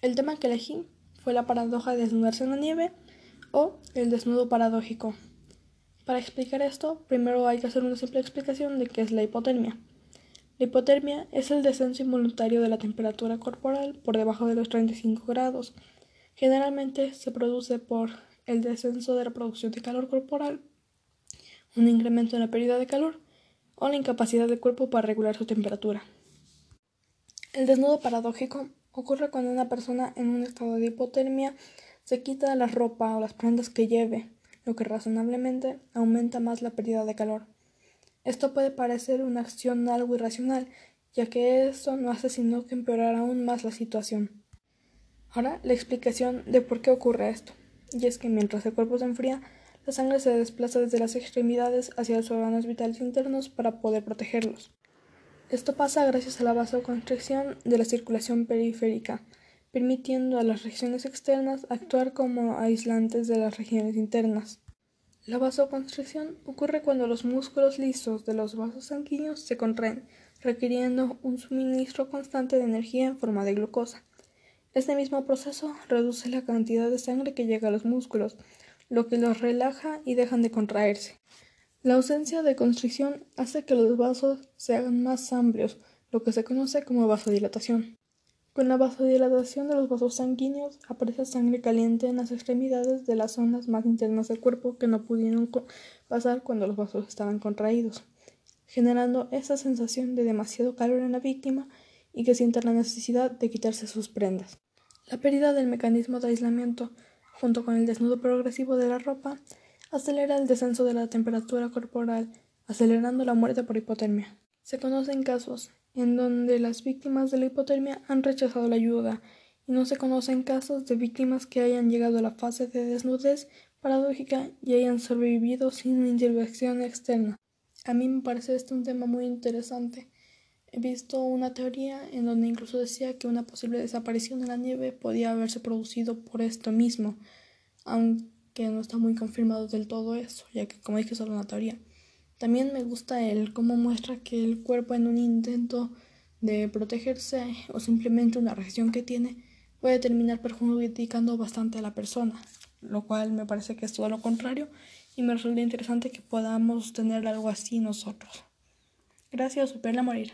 El tema que elegí fue la paradoja de desnudarse en la nieve o el desnudo paradójico. Para explicar esto, primero hay que hacer una simple explicación de qué es la hipotermia. La hipotermia es el descenso involuntario de la temperatura corporal por debajo de los 35 grados. Generalmente se produce por el descenso de la producción de calor corporal, un incremento en la pérdida de calor o la incapacidad del cuerpo para regular su temperatura. El desnudo paradójico ocurre cuando una persona en un estado de hipotermia se quita la ropa o las prendas que lleve, lo que razonablemente aumenta más la pérdida de calor. Esto puede parecer una acción algo irracional, ya que esto no hace sino que empeorar aún más la situación. Ahora la explicación de por qué ocurre esto, y es que mientras el cuerpo se enfría, la sangre se desplaza desde las extremidades hacia los órganos vitales internos para poder protegerlos. Esto pasa gracias a la vasoconstricción de la circulación periférica, permitiendo a las regiones externas actuar como aislantes de las regiones internas. La vasoconstricción ocurre cuando los músculos lisos de los vasos sanguíneos se contraen, requiriendo un suministro constante de energía en forma de glucosa. Este mismo proceso reduce la cantidad de sangre que llega a los músculos, lo que los relaja y dejan de contraerse. La ausencia de constricción hace que los vasos se hagan más amplios, lo que se conoce como vasodilatación. Con la vasodilatación de los vasos sanguíneos aparece sangre caliente en las extremidades de las zonas más internas del cuerpo que no pudieron pasar cuando los vasos estaban contraídos, generando esa sensación de demasiado calor en la víctima y que siente la necesidad de quitarse sus prendas. La pérdida del mecanismo de aislamiento, junto con el desnudo progresivo de la ropa, acelera el descenso de la temperatura corporal, acelerando la muerte por hipotermia. Se conocen casos en donde las víctimas de la hipotermia han rechazado la ayuda y no se conocen casos de víctimas que hayan llegado a la fase de desnudez paradójica y hayan sobrevivido sin intervención externa. A mí me parece esto un tema muy interesante. He visto una teoría en donde incluso decía que una posible desaparición de la nieve podía haberse producido por esto mismo, que no está muy confirmado del todo eso, ya que como dije es solo una teoría. También me gusta el cómo muestra que el cuerpo en un intento de protegerse o simplemente una reacción que tiene puede terminar perjudicando bastante a la persona, lo cual me parece que es todo lo contrario y me resulta interesante que podamos tener algo así nosotros. Gracias, Super la Morir.